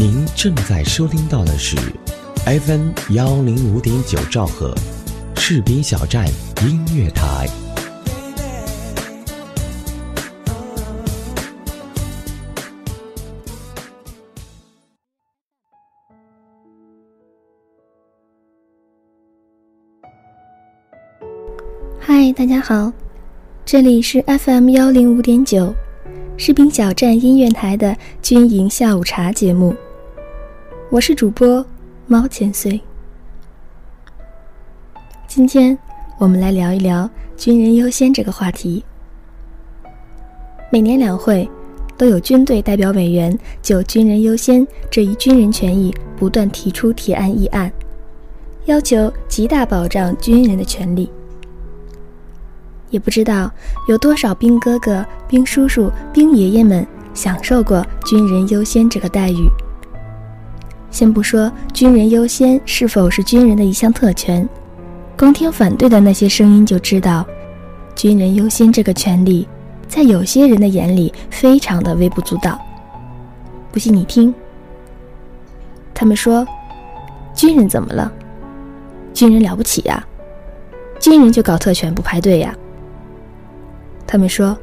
您正在收听到的是 FM 幺零五点九兆赫，士兵小站音乐台。嗨，大家好，这里是 FM 幺零五点九，士兵小站音乐台的军营下午茶节目。我是主播猫千岁。今天我们来聊一聊“军人优先”这个话题。每年两会都有军队代表委员就“军人优先”这一军人权益不断提出提案议案，要求极大保障军人的权利。也不知道有多少兵哥哥、兵叔叔、兵爷爷们享受过“军人优先”这个待遇。先不说“军人优先”是否是军人的一项特权，光听反对的那些声音就知道，“军人优先”这个权利，在有些人的眼里非常的微不足道。不信你听，他们说：“军人怎么了？军人了不起呀？军人就搞特权不排队呀？”他们说：“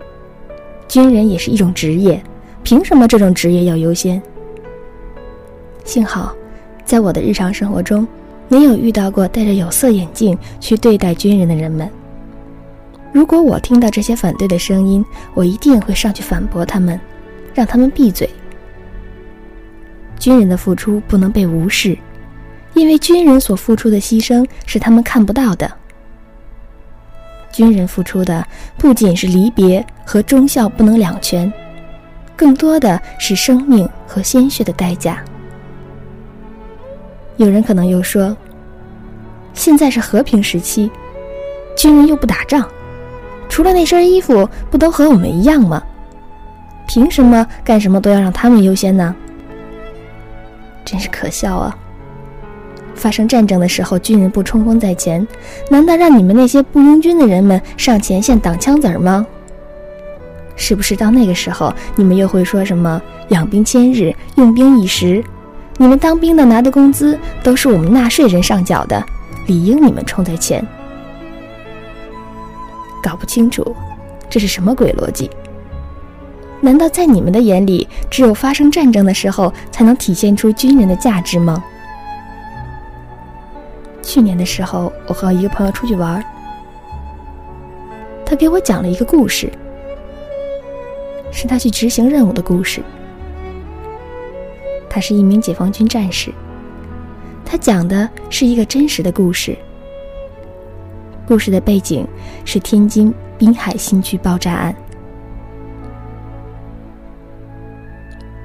军人也是一种职业，凭什么这种职业要优先？”幸好，在我的日常生活中，没有遇到过戴着有色眼镜去对待军人的人们。如果我听到这些反对的声音，我一定会上去反驳他们，让他们闭嘴。军人的付出不能被无视，因为军人所付出的牺牲是他们看不到的。军人付出的不仅是离别和忠孝不能两全，更多的是生命和鲜血的代价。有人可能又说：“现在是和平时期，军人又不打仗，除了那身衣服，不都和我们一样吗？凭什么干什么都要让他们优先呢？”真是可笑啊！发生战争的时候，军人不冲锋在前，难道让你们那些不拥军的人们上前线挡枪子儿吗？是不是到那个时候，你们又会说什么“养兵千日，用兵一时”？你们当兵的拿的工资都是我们纳税人上缴的，理应你们冲在前。搞不清楚，这是什么鬼逻辑？难道在你们的眼里，只有发生战争的时候才能体现出军人的价值吗？去年的时候，我和一个朋友出去玩，他给我讲了一个故事，是他去执行任务的故事。他是一名解放军战士，他讲的是一个真实的故事。故事的背景是天津滨海新区爆炸案。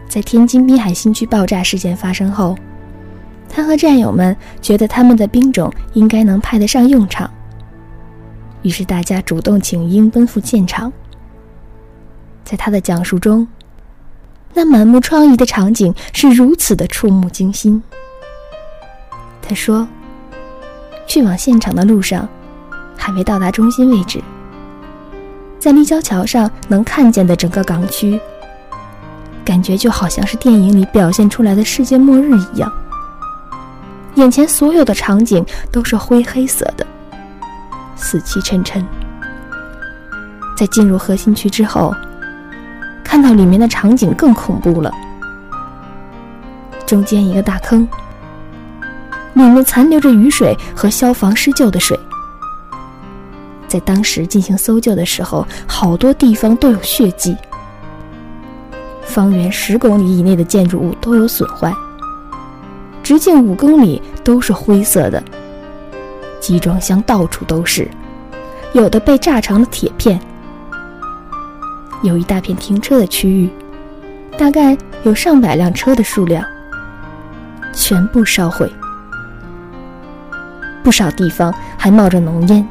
在天津滨海新区爆炸事件发生后，他和战友们觉得他们的兵种应该能派得上用场，于是大家主动请缨奔赴现场。在他的讲述中。那满目疮痍的场景是如此的触目惊心。他说：“去往现场的路上，还没到达中心位置，在立交桥上能看见的整个港区，感觉就好像是电影里表现出来的世界末日一样。眼前所有的场景都是灰黑色的，死气沉沉。在进入核心区之后。”看到里面的场景更恐怖了。中间一个大坑，里面残留着雨水和消防施救的水。在当时进行搜救的时候，好多地方都有血迹。方圆十公里以内的建筑物都有损坏，直径五公里都是灰色的。集装箱到处都是，有的被炸成了铁片。有一大片停车的区域，大概有上百辆车的数量，全部烧毁。不少地方还冒着浓烟。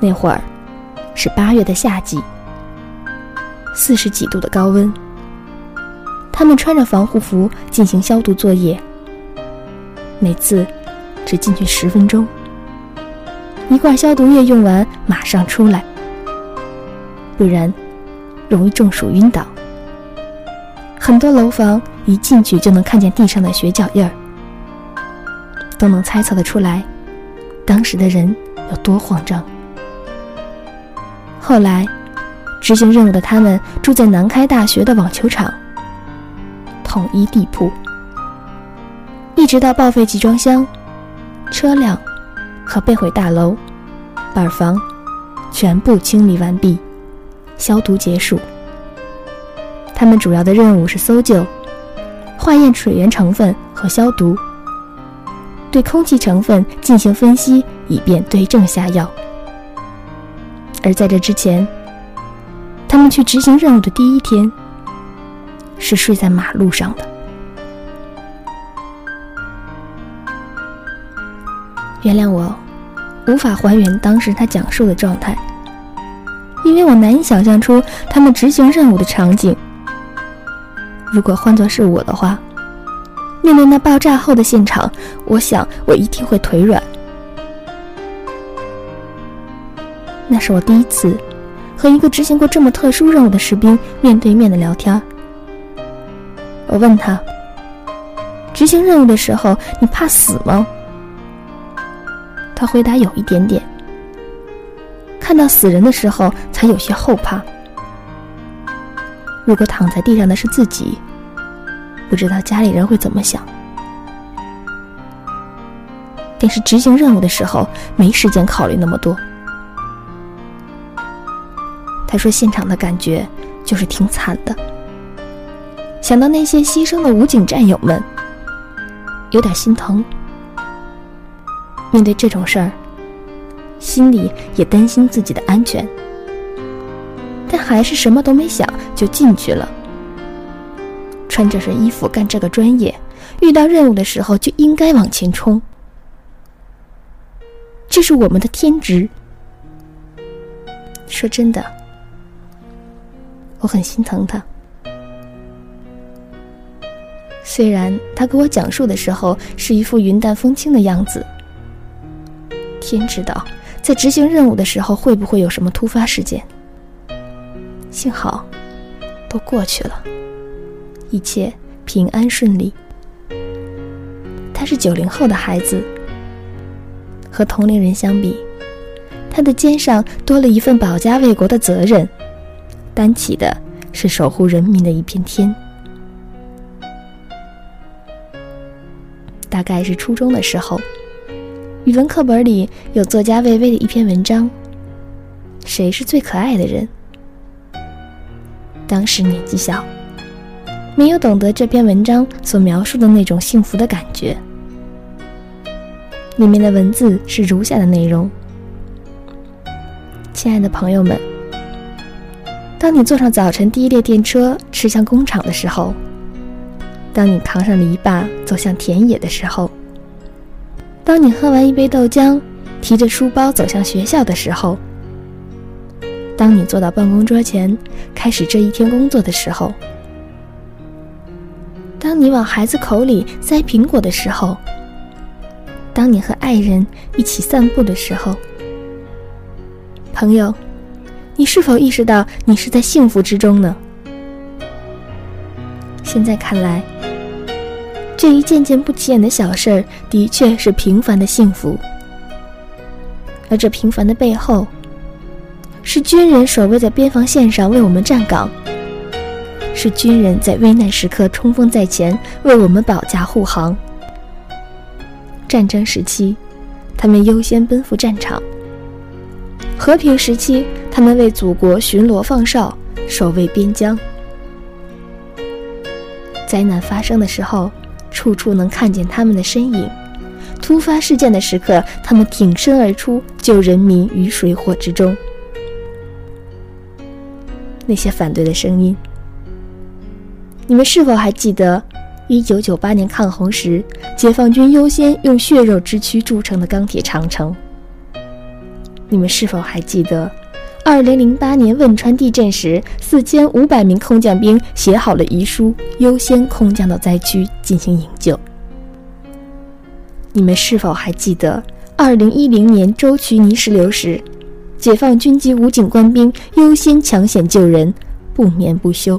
那会儿是八月的夏季，四十几度的高温。他们穿着防护服进行消毒作业，每次只进去十分钟，一罐消毒液用完马上出来。不然，容易中暑晕倒。很多楼房一进去就能看见地上的血脚印儿，都能猜测得出来，当时的人有多慌张。后来，执行任务的他们住在南开大学的网球场，统一地铺，一直到报废集装箱、车辆和被毁大楼、板房全部清理完毕，消毒结束。他们主要的任务是搜救、化验水源成分和消毒，对空气成分进行分析，以便对症下药。而在这之前，他们去执行任务的第一天，是睡在马路上的。原谅我，无法还原当时他讲述的状态，因为我难以想象出他们执行任务的场景。如果换作是我的话，面对那爆炸后的现场，我想我一定会腿软。那是我第一次和一个执行过这么特殊任务的士兵面对面的聊天。我问他：“执行任务的时候，你怕死吗？”他回答：“有一点点。看到死人的时候，才有些后怕。”如果躺在地上的是自己，不知道家里人会怎么想。但是执行任务的时候，没时间考虑那么多。他说：“现场的感觉就是挺惨的，想到那些牺牲的武警战友们，有点心疼。面对这种事儿，心里也担心自己的安全。”但还是什么都没想就进去了。穿这身衣服干这个专业，遇到任务的时候就应该往前冲，这是我们的天职。说真的，我很心疼他。虽然他给我讲述的时候是一副云淡风轻的样子，天知道在执行任务的时候会不会有什么突发事件。幸好，都过去了，一切平安顺利。他是九零后的孩子，和同龄人相比，他的肩上多了一份保家卫国的责任，担起的是守护人民的一片天。大概是初中的时候，语文课本里有作家魏巍的一篇文章：“谁是最可爱的人？”当时年纪小，没有懂得这篇文章所描述的那种幸福的感觉。里面的文字是如下的内容：亲爱的朋友们，当你坐上早晨第一列电车驶向工厂的时候，当你扛上篱笆走向田野的时候，当你喝完一杯豆浆，提着书包走向学校的时候。当你坐到办公桌前，开始这一天工作的时候；当你往孩子口里塞苹果的时候；当你和爱人一起散步的时候，朋友，你是否意识到你是在幸福之中呢？现在看来，这一件件不起眼的小事儿，的确是平凡的幸福，而这平凡的背后。是军人守卫在边防线上为我们站岗，是军人在危难时刻冲锋在前为我们保驾护航。战争时期，他们优先奔赴战场；和平时期，他们为祖国巡逻放哨，守卫边疆。灾难发生的时候，处处能看见他们的身影；突发事件的时刻，他们挺身而出，救人民于水火之中。那些反对的声音，你们是否还记得，一九九八年抗洪时，解放军优先用血肉之躯筑成的钢铁长城？你们是否还记得，二零零八年汶川地震时，四千五百名空降兵写好了遗书，优先空降到灾区进行营救？你们是否还记得，二零一零年舟曲泥石流时？解放军及武警官兵优先抢险救人，不眠不休。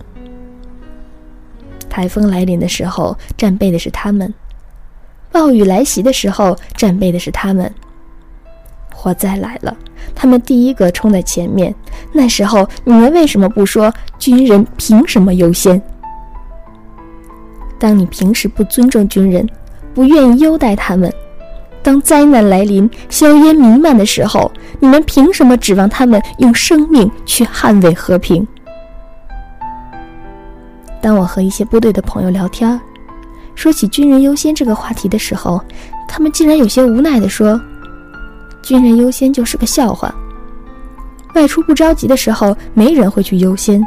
台风来临的时候，战备的是他们；暴雨来袭的时候，战备的是他们。我再来了，他们第一个冲在前面。那时候，你们为什么不说军人凭什么优先？当你平时不尊重军人，不愿意优待他们，当灾难来临、硝烟弥漫的时候，你们凭什么指望他们用生命去捍卫和平？当我和一些部队的朋友聊天，说起“军人优先”这个话题的时候，他们竟然有些无奈地说：“军人优先就是个笑话。外出不着急的时候，没人会去优先。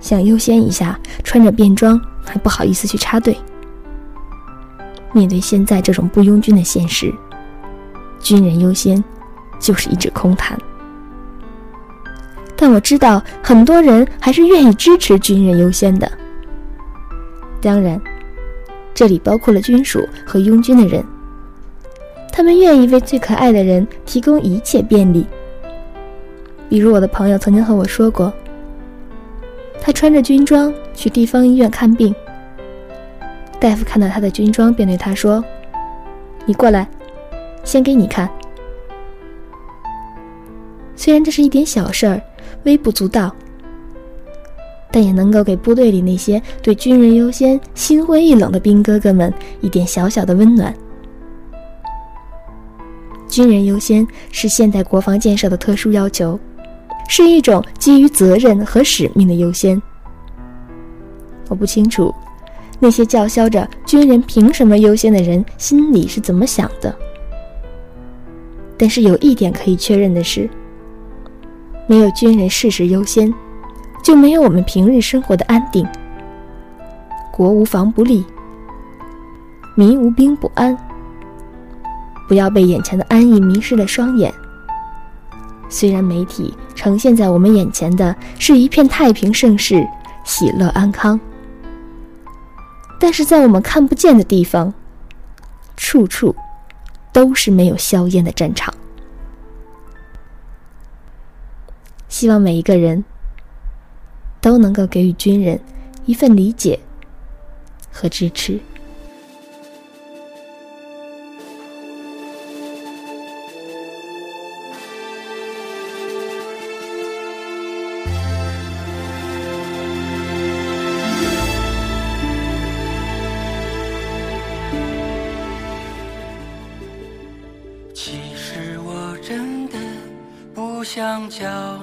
想优先一下，穿着便装还不好意思去插队。面对现在这种不拥军的现实，军人优先就是一纸空谈。”但我知道，很多人还是愿意支持军人优先的。当然，这里包括了军属和拥军的人，他们愿意为最可爱的人提供一切便利。比如我的朋友曾经和我说过，他穿着军装去地方医院看病，大夫看到他的军装，便对他说：“你过来，先给你看。”虽然这是一点小事儿。微不足道，但也能够给部队里那些对军人优先心灰意冷的兵哥哥们一点小小的温暖。军人优先是现代国防建设的特殊要求，是一种基于责任和使命的优先。我不清楚那些叫嚣着“军人凭什么优先”的人心里是怎么想的，但是有一点可以确认的是。没有军人事事优先，就没有我们平日生活的安定。国无防不立，民无兵不安。不要被眼前的安逸迷失了双眼。虽然媒体呈现在我们眼前的是一片太平盛世、喜乐安康，但是在我们看不见的地方，处处都是没有硝烟的战场。希望每一个人都能够给予军人一份理解和支持。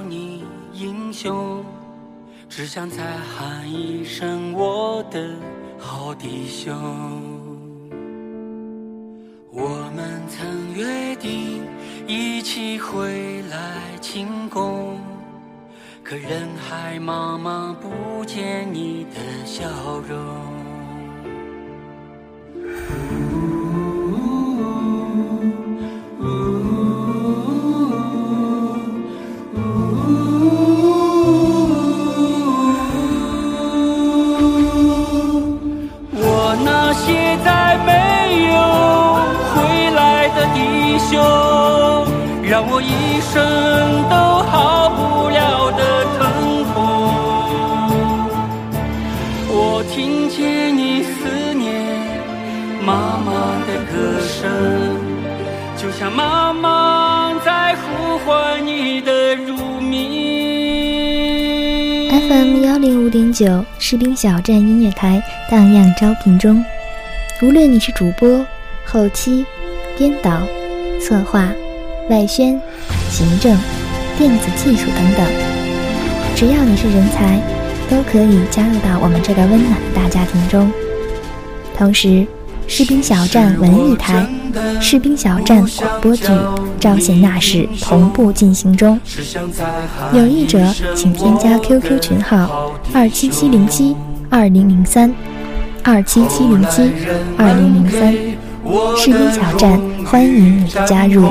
你英雄，只想再喊一声我的好弟兄。我们曾约定一起回来庆功，可人海茫茫不见你的笑容。让我一生都好不了的疼痛。我听见你思念妈妈的歌声，就像妈妈在呼唤你的乳名。FM 幺零五点九士兵小站音乐台荡漾招聘中，无论你是主播、后期、编导、策划。外宣、行政、电子技术等等，只要你是人才，都可以加入到我们这个温暖的大家庭中。同时，士兵小站文艺台、士兵小站广播剧《招贤纳士》同步进行中。有意者请添加 QQ 群号：二七七零七二零零三，二七七零七二零零三。士兵小站欢迎你的加入。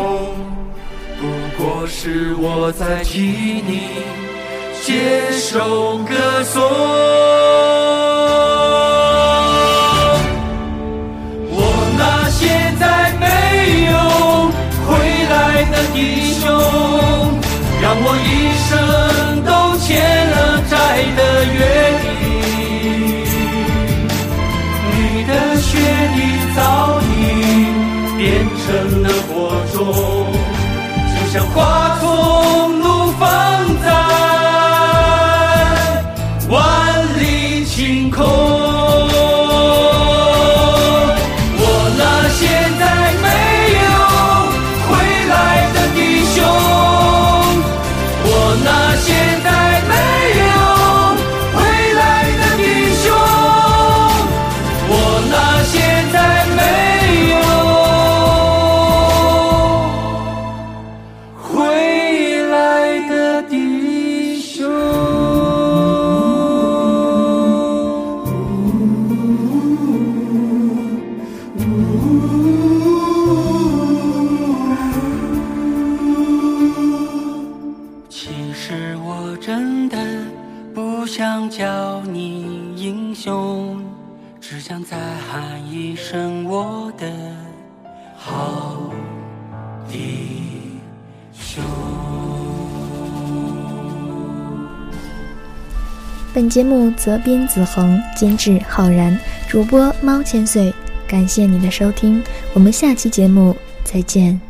是我在替你接受歌颂。我那些再没有回来的弟兄，让我一生都欠了债的约定。的火种就像花喊一声我的好弟兄。本节目责编子恒，监制浩然，主播猫千岁。感谢你的收听，我们下期节目再见。